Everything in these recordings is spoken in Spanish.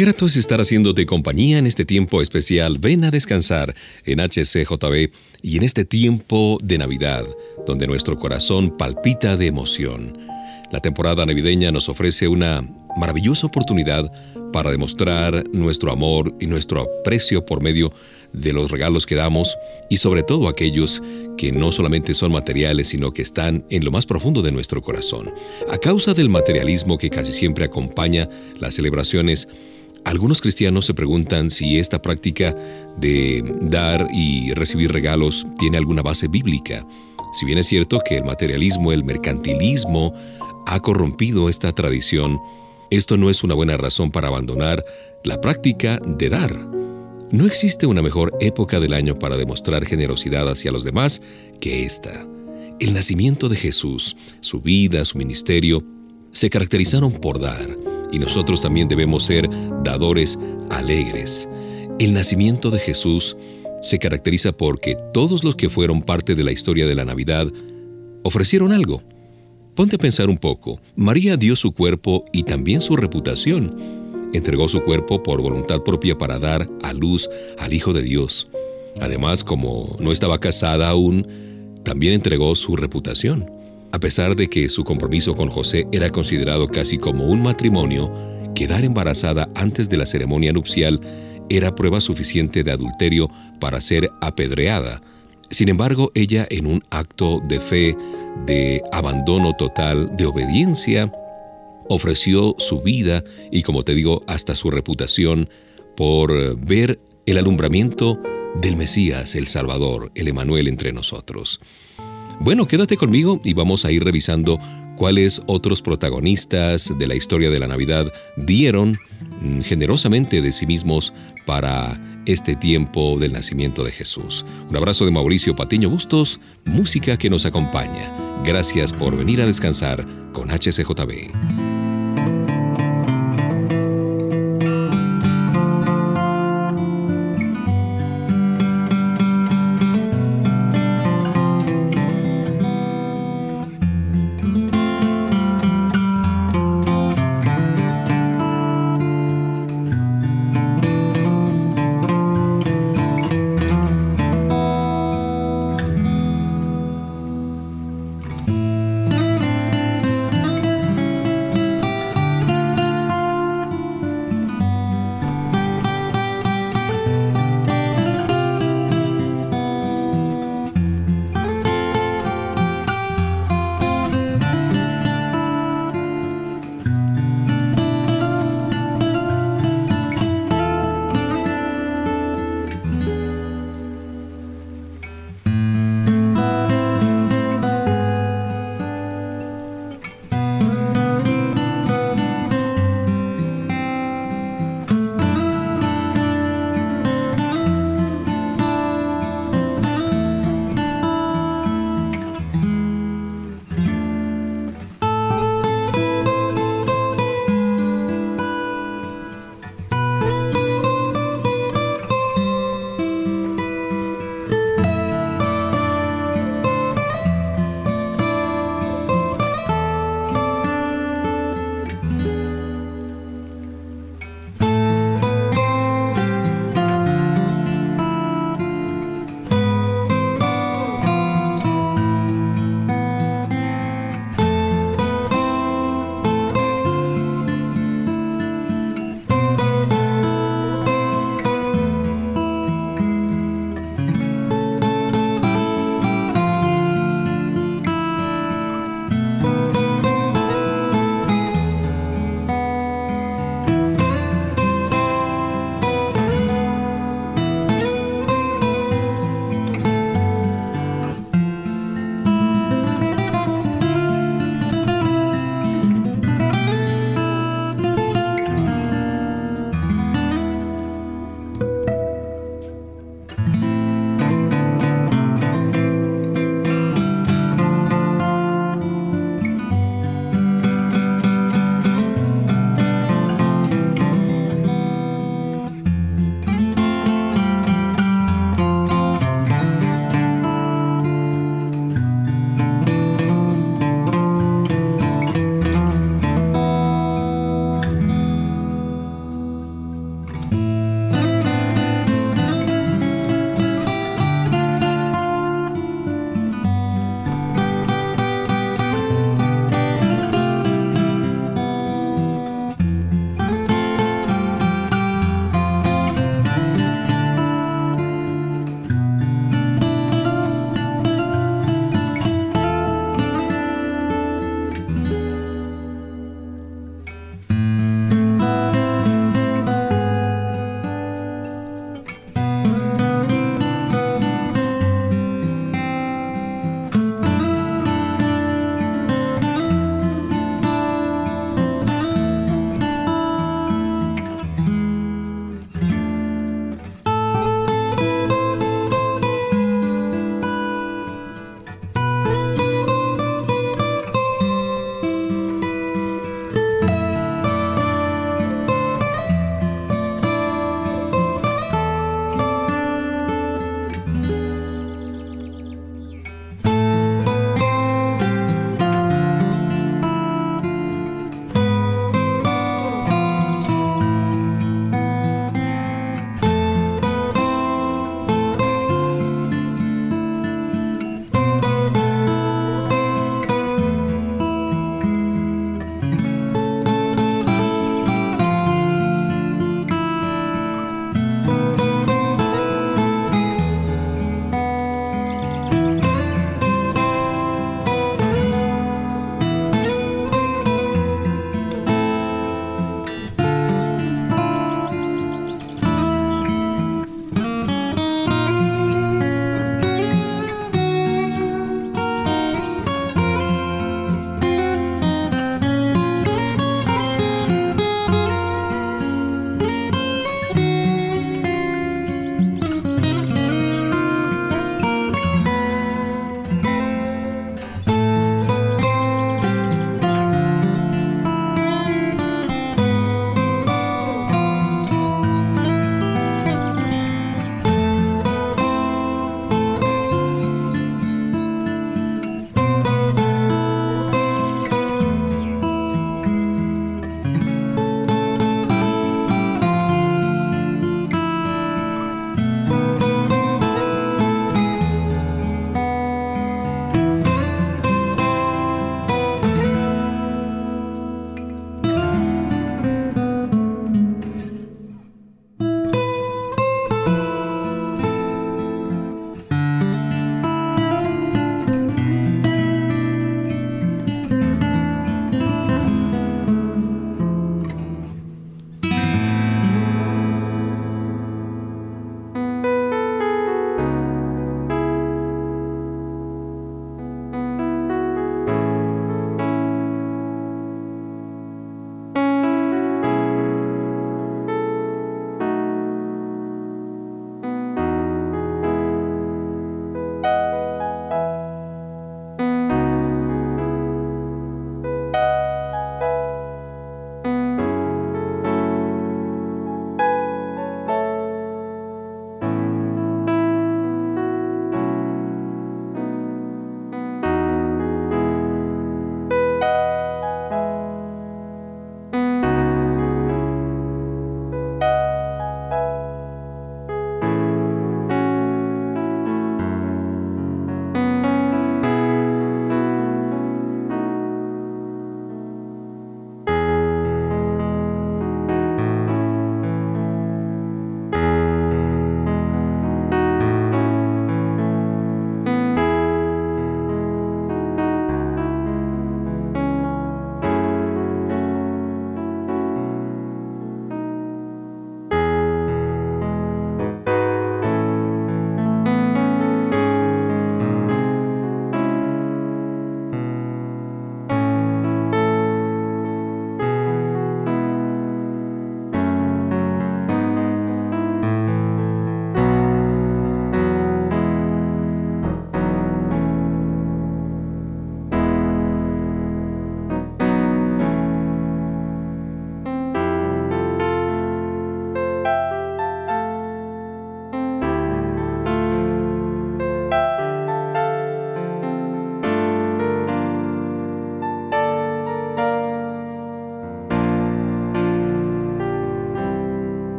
Grato es estar haciéndote compañía en este tiempo especial. Ven a descansar en HCJB y en este tiempo de Navidad, donde nuestro corazón palpita de emoción. La temporada navideña nos ofrece una maravillosa oportunidad para demostrar nuestro amor y nuestro aprecio por medio de los regalos que damos y sobre todo aquellos que no solamente son materiales, sino que están en lo más profundo de nuestro corazón. A causa del materialismo que casi siempre acompaña las celebraciones, algunos cristianos se preguntan si esta práctica de dar y recibir regalos tiene alguna base bíblica. Si bien es cierto que el materialismo, el mercantilismo, ha corrompido esta tradición, esto no es una buena razón para abandonar la práctica de dar. No existe una mejor época del año para demostrar generosidad hacia los demás que esta. El nacimiento de Jesús, su vida, su ministerio, se caracterizaron por dar y nosotros también debemos ser dadores alegres. El nacimiento de Jesús se caracteriza porque todos los que fueron parte de la historia de la Navidad ofrecieron algo. Ponte a pensar un poco. María dio su cuerpo y también su reputación. Entregó su cuerpo por voluntad propia para dar a luz al Hijo de Dios. Además, como no estaba casada aún, también entregó su reputación. A pesar de que su compromiso con José era considerado casi como un matrimonio, quedar embarazada antes de la ceremonia nupcial era prueba suficiente de adulterio para ser apedreada. Sin embargo, ella en un acto de fe, de abandono total, de obediencia, ofreció su vida y, como te digo, hasta su reputación por ver el alumbramiento del Mesías, el Salvador, el Emanuel entre nosotros. Bueno, quédate conmigo y vamos a ir revisando cuáles otros protagonistas de la historia de la Navidad dieron mm, generosamente de sí mismos para este tiempo del nacimiento de Jesús. Un abrazo de Mauricio Patiño Bustos, música que nos acompaña. Gracias por venir a descansar con HCJB.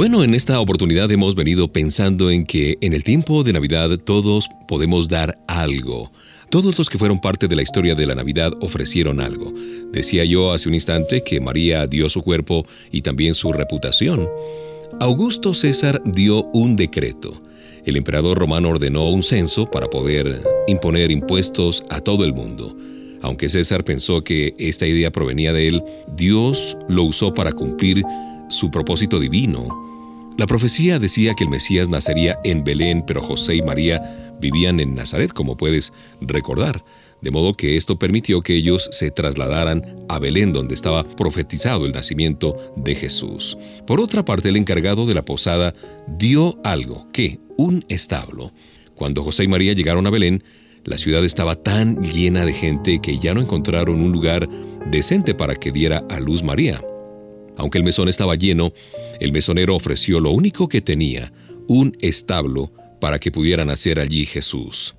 Bueno, en esta oportunidad hemos venido pensando en que en el tiempo de Navidad todos podemos dar algo. Todos los que fueron parte de la historia de la Navidad ofrecieron algo. Decía yo hace un instante que María dio su cuerpo y también su reputación. Augusto César dio un decreto. El emperador romano ordenó un censo para poder imponer impuestos a todo el mundo. Aunque César pensó que esta idea provenía de él, Dios lo usó para cumplir su propósito divino. La profecía decía que el Mesías nacería en Belén, pero José y María vivían en Nazaret, como puedes recordar, de modo que esto permitió que ellos se trasladaran a Belén, donde estaba profetizado el nacimiento de Jesús. Por otra parte, el encargado de la posada dio algo, que un establo. Cuando José y María llegaron a Belén, la ciudad estaba tan llena de gente que ya no encontraron un lugar decente para que diera a luz María. Aunque el mesón estaba lleno, el mesonero ofreció lo único que tenía, un establo, para que pudiera nacer allí Jesús.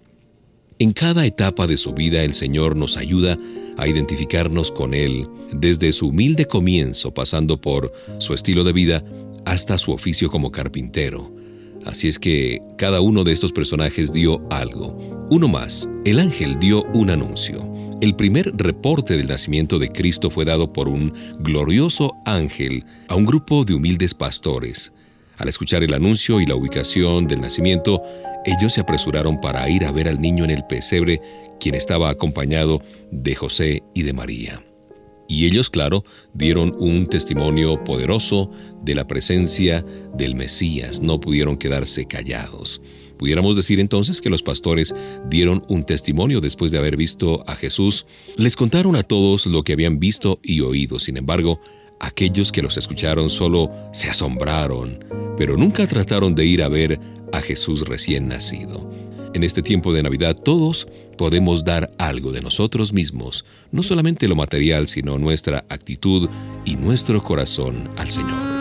En cada etapa de su vida el Señor nos ayuda a identificarnos con Él, desde su humilde comienzo, pasando por su estilo de vida, hasta su oficio como carpintero. Así es que cada uno de estos personajes dio algo. Uno más, el ángel dio un anuncio. El primer reporte del nacimiento de Cristo fue dado por un glorioso ángel a un grupo de humildes pastores. Al escuchar el anuncio y la ubicación del nacimiento, ellos se apresuraron para ir a ver al niño en el pesebre, quien estaba acompañado de José y de María. Y ellos, claro, dieron un testimonio poderoso de la presencia del Mesías, no pudieron quedarse callados. Pudiéramos decir entonces que los pastores dieron un testimonio después de haber visto a Jesús. Les contaron a todos lo que habían visto y oído. Sin embargo, aquellos que los escucharon solo se asombraron, pero nunca trataron de ir a ver a Jesús recién nacido. En este tiempo de Navidad todos podemos dar algo de nosotros mismos, no solamente lo material, sino nuestra actitud y nuestro corazón al Señor.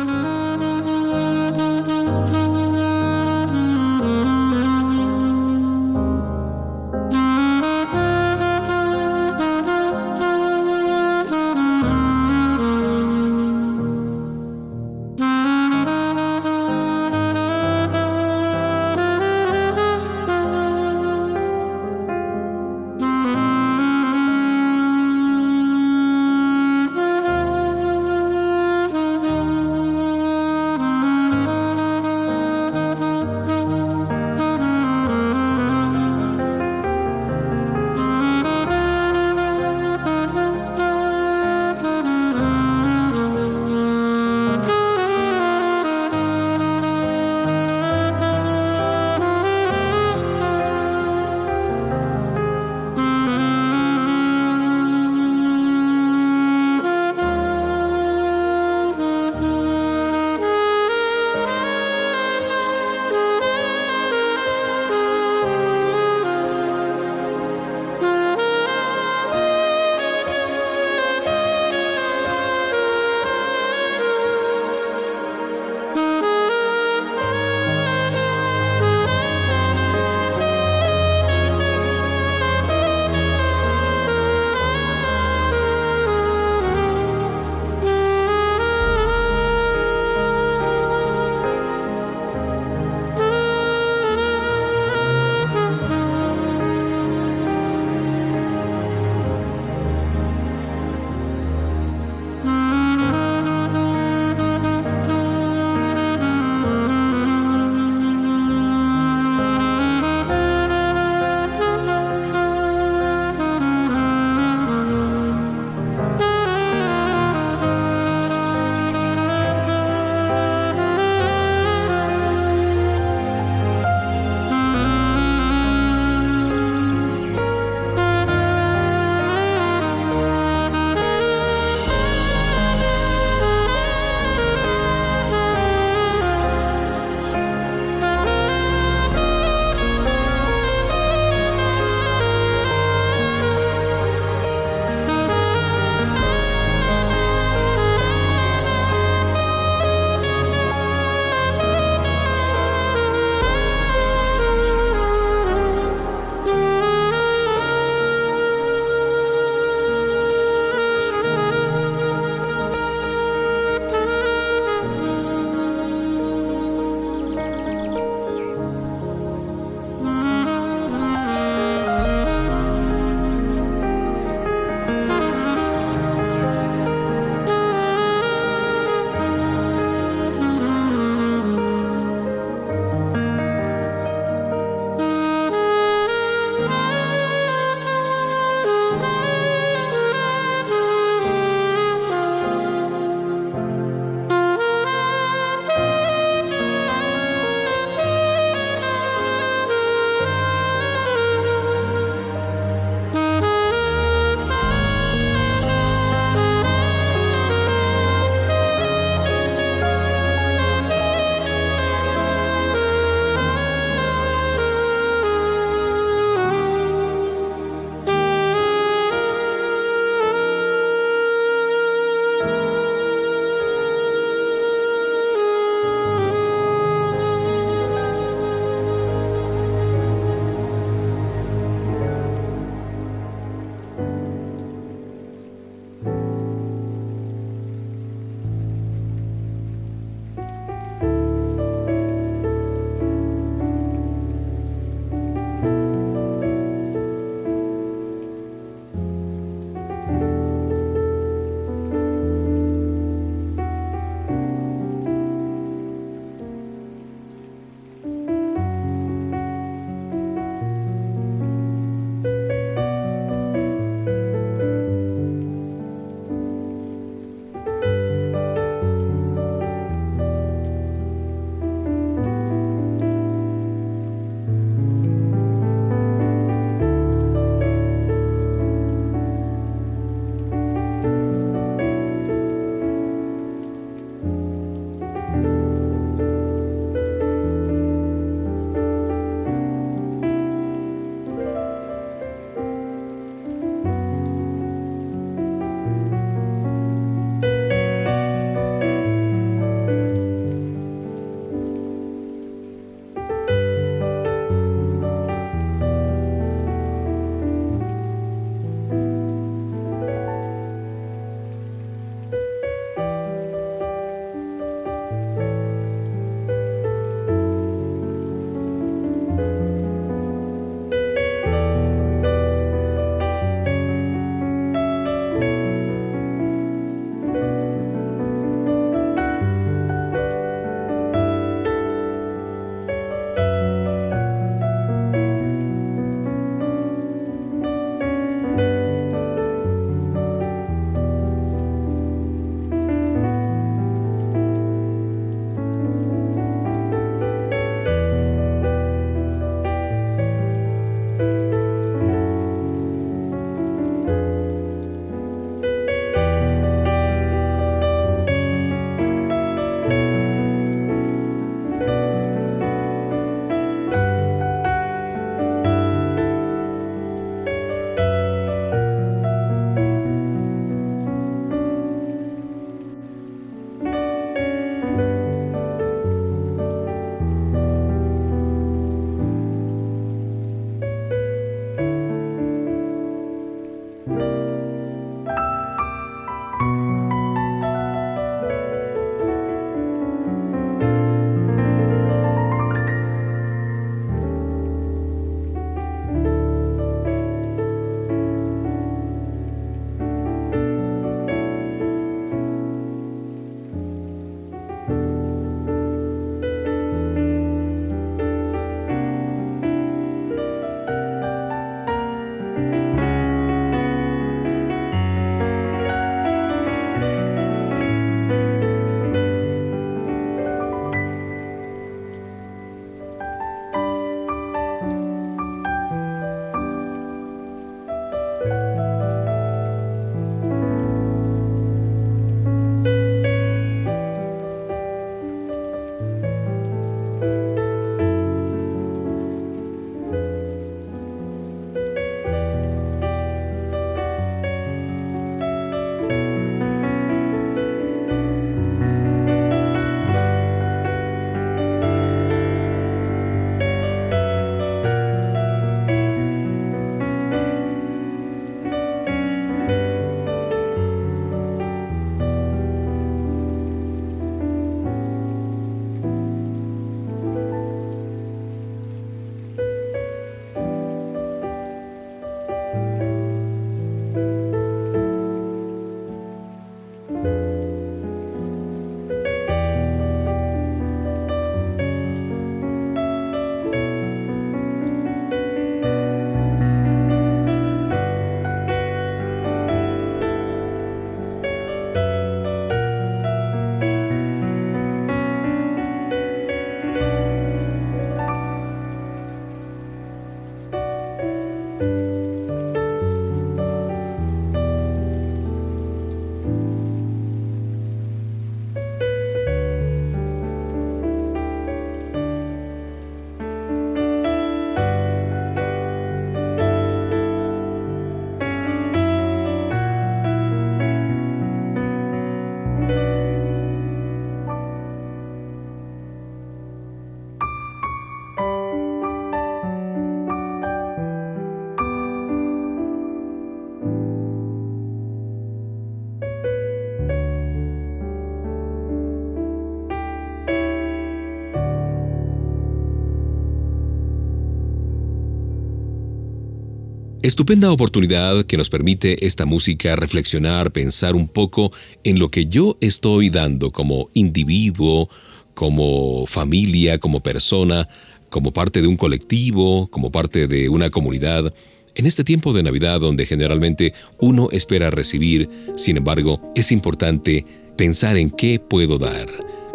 Estupenda oportunidad que nos permite esta música reflexionar, pensar un poco en lo que yo estoy dando como individuo, como familia, como persona, como parte de un colectivo, como parte de una comunidad, en este tiempo de Navidad donde generalmente uno espera recibir, sin embargo, es importante pensar en qué puedo dar,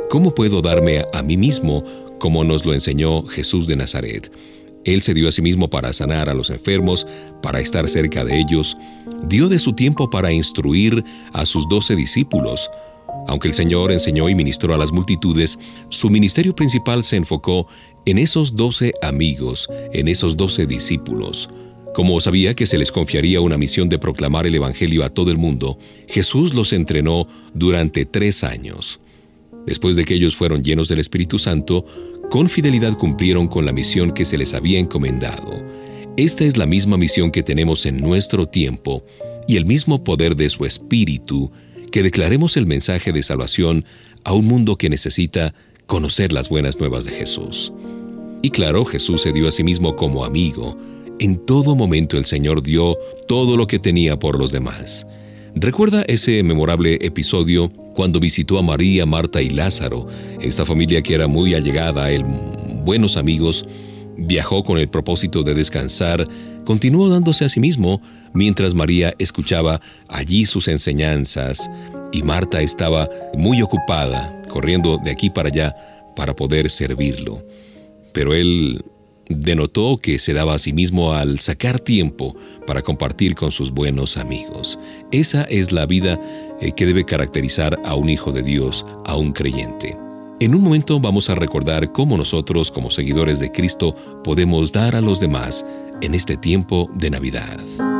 cómo puedo darme a mí mismo, como nos lo enseñó Jesús de Nazaret. Él se dio a sí mismo para sanar a los enfermos, para estar cerca de ellos, dio de su tiempo para instruir a sus doce discípulos. Aunque el Señor enseñó y ministró a las multitudes, su ministerio principal se enfocó en esos doce amigos, en esos doce discípulos. Como sabía que se les confiaría una misión de proclamar el Evangelio a todo el mundo, Jesús los entrenó durante tres años. Después de que ellos fueron llenos del Espíritu Santo, con fidelidad cumplieron con la misión que se les había encomendado. Esta es la misma misión que tenemos en nuestro tiempo y el mismo poder de su Espíritu, que declaremos el mensaje de salvación a un mundo que necesita conocer las buenas nuevas de Jesús. Y claro, Jesús se dio a sí mismo como amigo. En todo momento el Señor dio todo lo que tenía por los demás. Recuerda ese memorable episodio cuando visitó a María, Marta y Lázaro, esta familia que era muy allegada a él, buenos amigos, viajó con el propósito de descansar, continuó dándose a sí mismo, mientras María escuchaba allí sus enseñanzas y Marta estaba muy ocupada, corriendo de aquí para allá para poder servirlo. Pero él denotó que se daba a sí mismo al sacar tiempo para compartir con sus buenos amigos. Esa es la vida eh, que debe caracterizar a un hijo de Dios, a un creyente. En un momento vamos a recordar cómo nosotros, como seguidores de Cristo, podemos dar a los demás en este tiempo de Navidad.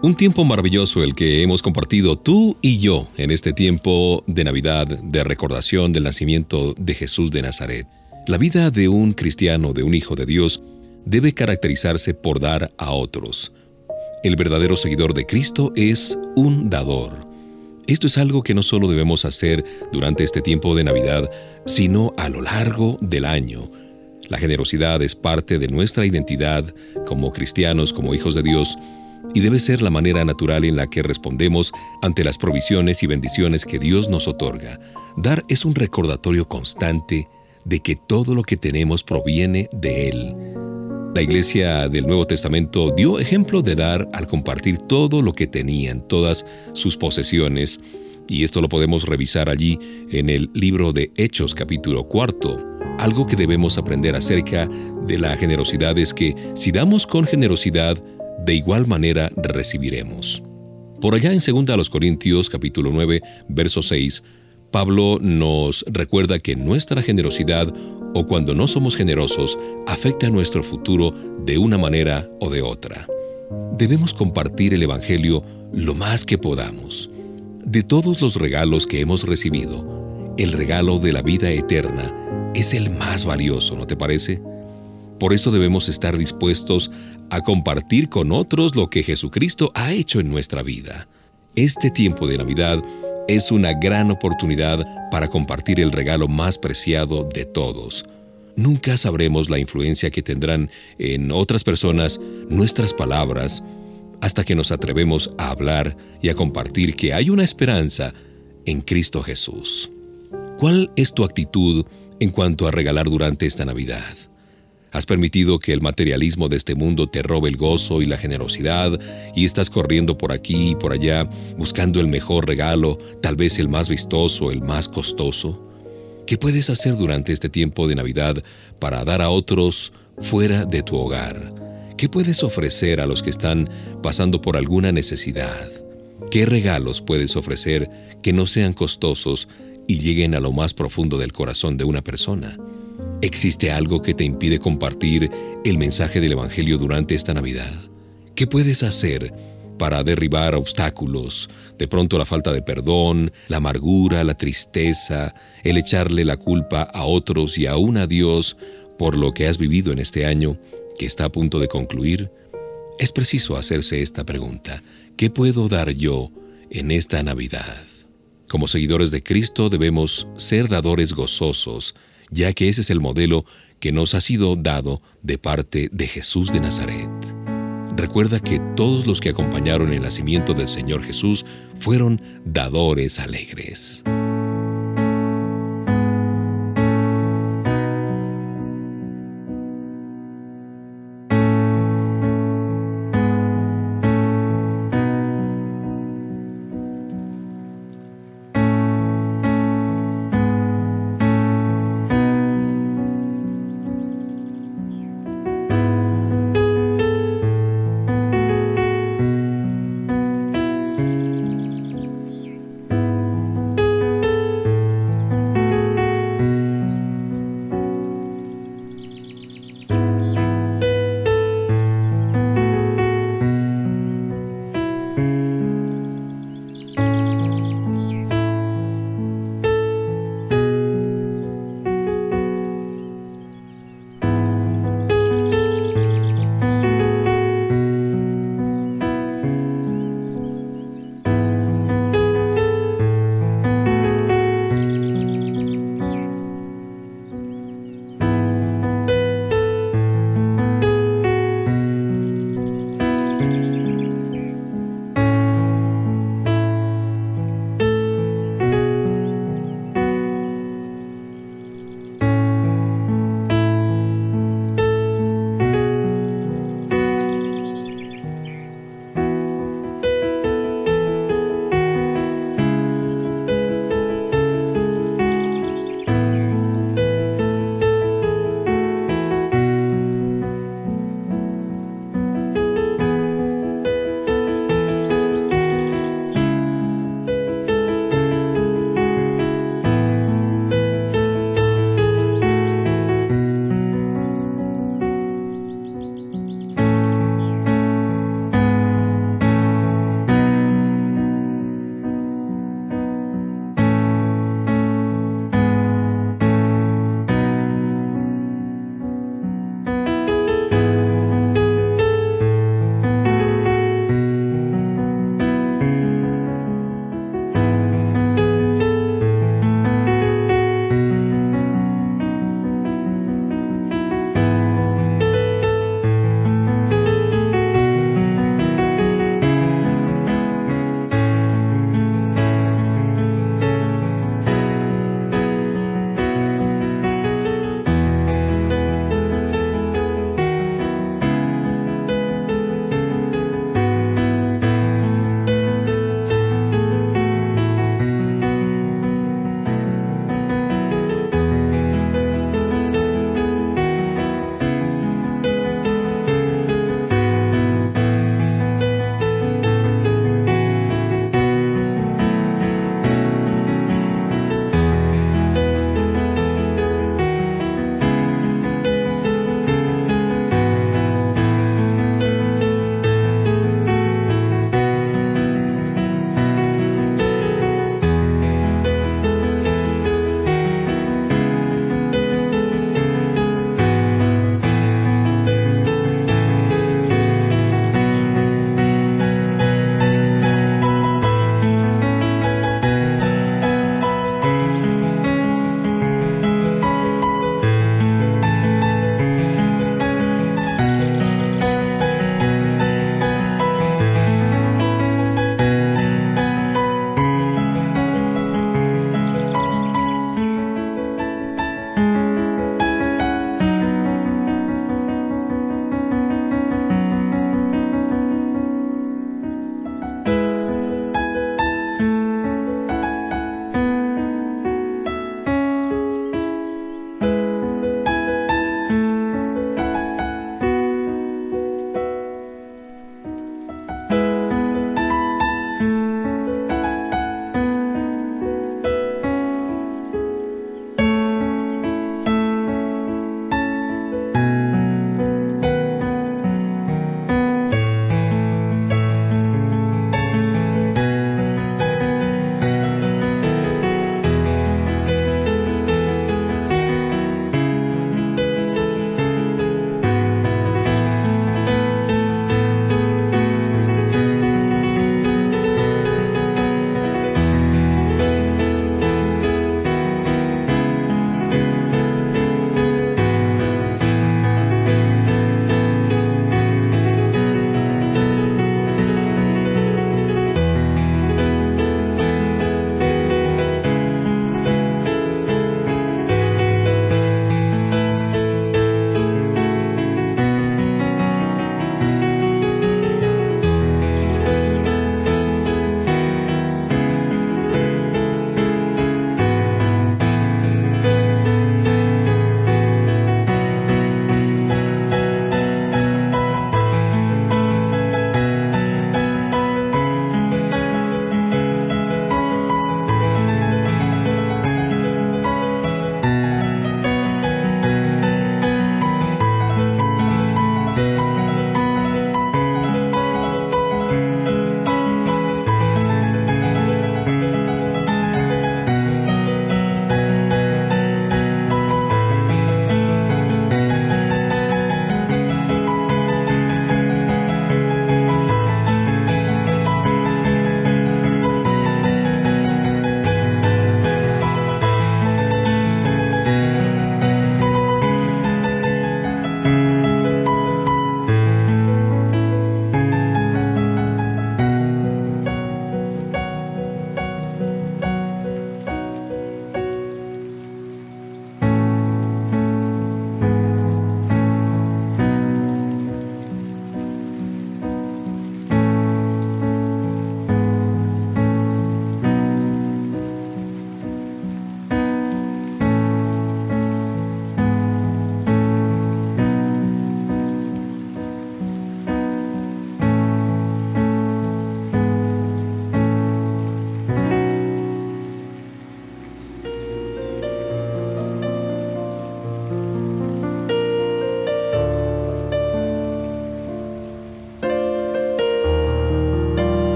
Un tiempo maravilloso el que hemos compartido tú y yo en este tiempo de Navidad, de recordación del nacimiento de Jesús de Nazaret. La vida de un cristiano, de un hijo de Dios, debe caracterizarse por dar a otros. El verdadero seguidor de Cristo es un dador. Esto es algo que no solo debemos hacer durante este tiempo de Navidad, sino a lo largo del año. La generosidad es parte de nuestra identidad como cristianos, como hijos de Dios, y debe ser la manera natural en la que respondemos ante las provisiones y bendiciones que Dios nos otorga. Dar es un recordatorio constante de que todo lo que tenemos proviene de Él. La iglesia del Nuevo Testamento dio ejemplo de dar al compartir todo lo que tenían, todas sus posesiones, y esto lo podemos revisar allí en el libro de Hechos capítulo cuarto. Algo que debemos aprender acerca de la generosidad es que si damos con generosidad, de igual manera recibiremos. Por allá en 2 Corintios capítulo 9, verso 6, Pablo nos recuerda que nuestra generosidad o cuando no somos generosos afecta nuestro futuro de una manera o de otra. Debemos compartir el Evangelio lo más que podamos. De todos los regalos que hemos recibido, el regalo de la vida eterna es el más valioso, ¿no te parece? Por eso debemos estar dispuestos a compartir con otros lo que Jesucristo ha hecho en nuestra vida. Este tiempo de Navidad es una gran oportunidad para compartir el regalo más preciado de todos. Nunca sabremos la influencia que tendrán en otras personas nuestras palabras hasta que nos atrevemos a hablar y a compartir que hay una esperanza en Cristo Jesús. ¿Cuál es tu actitud en cuanto a regalar durante esta Navidad? Has permitido que el materialismo de este mundo te robe el gozo y la generosidad y estás corriendo por aquí y por allá buscando el mejor regalo, tal vez el más vistoso, el más costoso. ¿Qué puedes hacer durante este tiempo de Navidad para dar a otros fuera de tu hogar? ¿Qué puedes ofrecer a los que están pasando por alguna necesidad? ¿Qué regalos puedes ofrecer que no sean costosos y lleguen a lo más profundo del corazón de una persona? ¿Existe algo que te impide compartir el mensaje del Evangelio durante esta Navidad? ¿Qué puedes hacer para derribar obstáculos? De pronto la falta de perdón, la amargura, la tristeza, el echarle la culpa a otros y aún a Dios por lo que has vivido en este año que está a punto de concluir. Es preciso hacerse esta pregunta. ¿Qué puedo dar yo en esta Navidad? Como seguidores de Cristo debemos ser dadores gozosos, ya que ese es el modelo que nos ha sido dado de parte de Jesús de Nazaret. Recuerda que todos los que acompañaron el nacimiento del Señor Jesús fueron dadores alegres.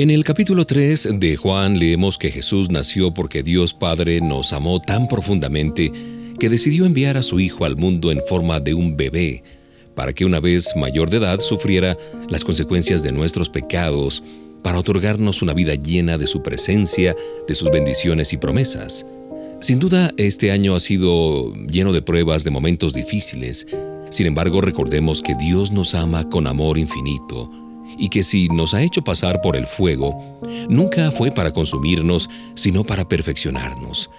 En el capítulo 3 de Juan leemos que Jesús nació porque Dios Padre nos amó tan profundamente que decidió enviar a su Hijo al mundo en forma de un bebé, para que una vez mayor de edad sufriera las consecuencias de nuestros pecados, para otorgarnos una vida llena de su presencia, de sus bendiciones y promesas. Sin duda, este año ha sido lleno de pruebas, de momentos difíciles. Sin embargo, recordemos que Dios nos ama con amor infinito y que si nos ha hecho pasar por el fuego, nunca fue para consumirnos, sino para perfeccionarnos.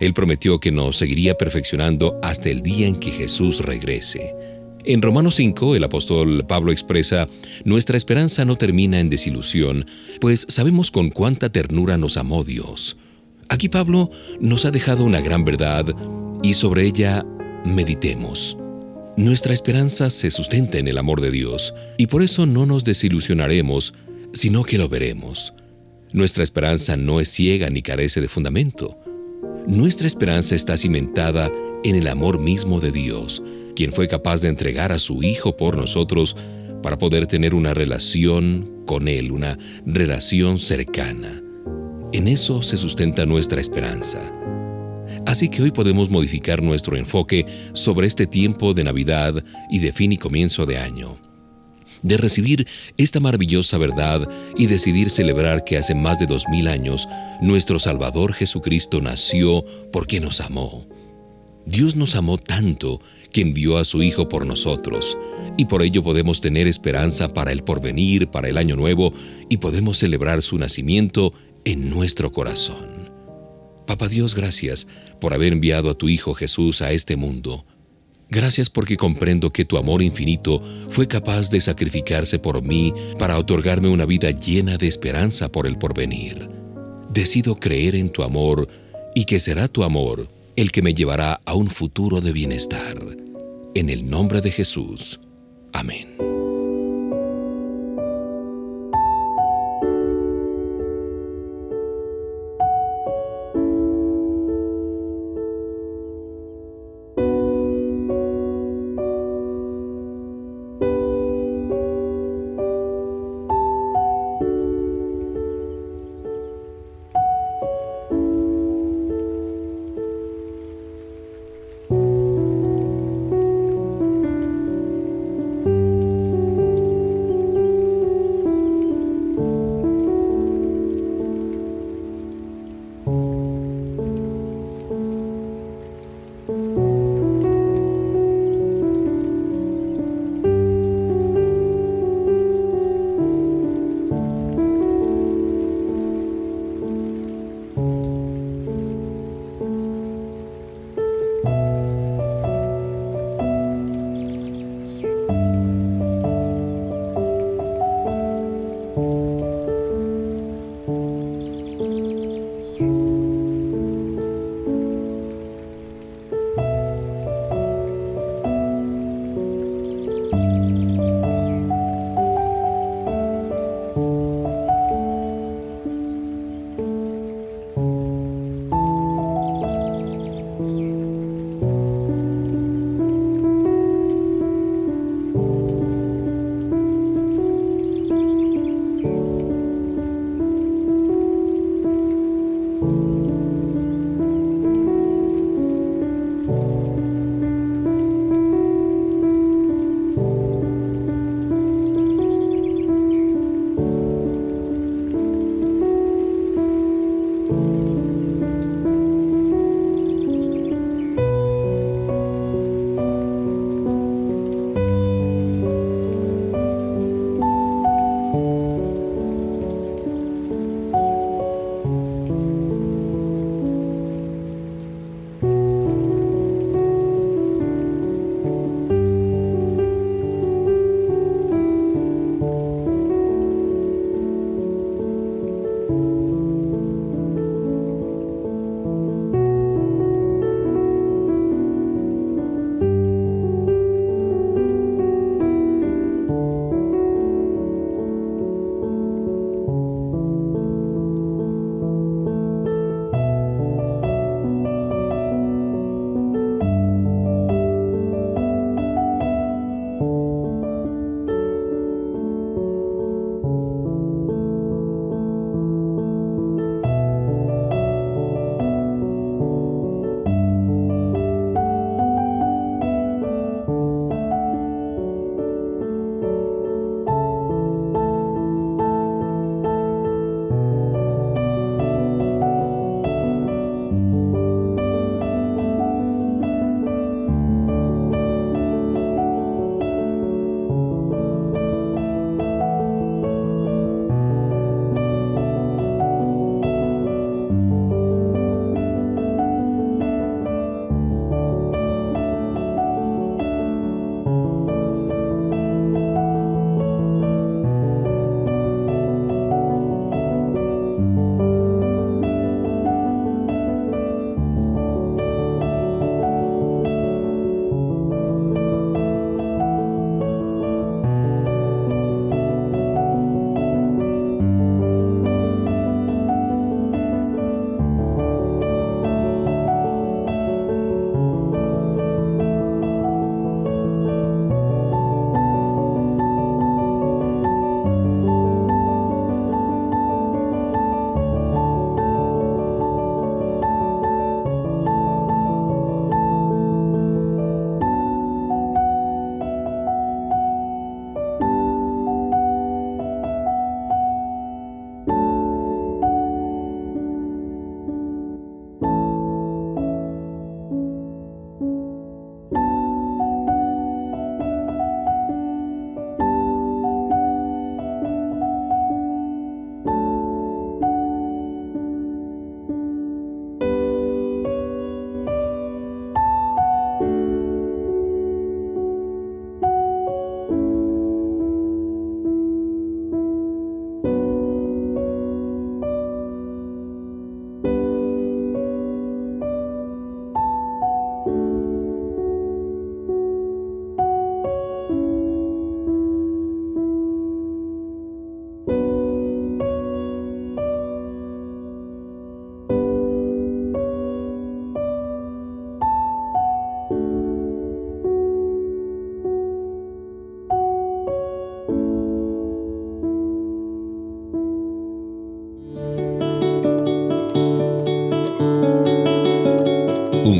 Él prometió que nos seguiría perfeccionando hasta el día en que Jesús regrese. En Romanos 5, el apóstol Pablo expresa, Nuestra esperanza no termina en desilusión, pues sabemos con cuánta ternura nos amó Dios. Aquí Pablo nos ha dejado una gran verdad y sobre ella meditemos. Nuestra esperanza se sustenta en el amor de Dios y por eso no nos desilusionaremos, sino que lo veremos. Nuestra esperanza no es ciega ni carece de fundamento. Nuestra esperanza está cimentada en el amor mismo de Dios, quien fue capaz de entregar a su Hijo por nosotros para poder tener una relación con Él, una relación cercana. En eso se sustenta nuestra esperanza. Así que hoy podemos modificar nuestro enfoque sobre este tiempo de Navidad y de fin y comienzo de año. De recibir esta maravillosa verdad y decidir celebrar que hace más de dos mil años nuestro Salvador Jesucristo nació porque nos amó. Dios nos amó tanto que envió a su Hijo por nosotros, y por ello podemos tener esperanza para el porvenir, para el año nuevo, y podemos celebrar su nacimiento en nuestro corazón. Papa Dios, gracias por haber enviado a tu Hijo Jesús a este mundo. Gracias porque comprendo que tu amor infinito fue capaz de sacrificarse por mí para otorgarme una vida llena de esperanza por el porvenir. Decido creer en tu amor y que será tu amor el que me llevará a un futuro de bienestar. En el nombre de Jesús. Amén.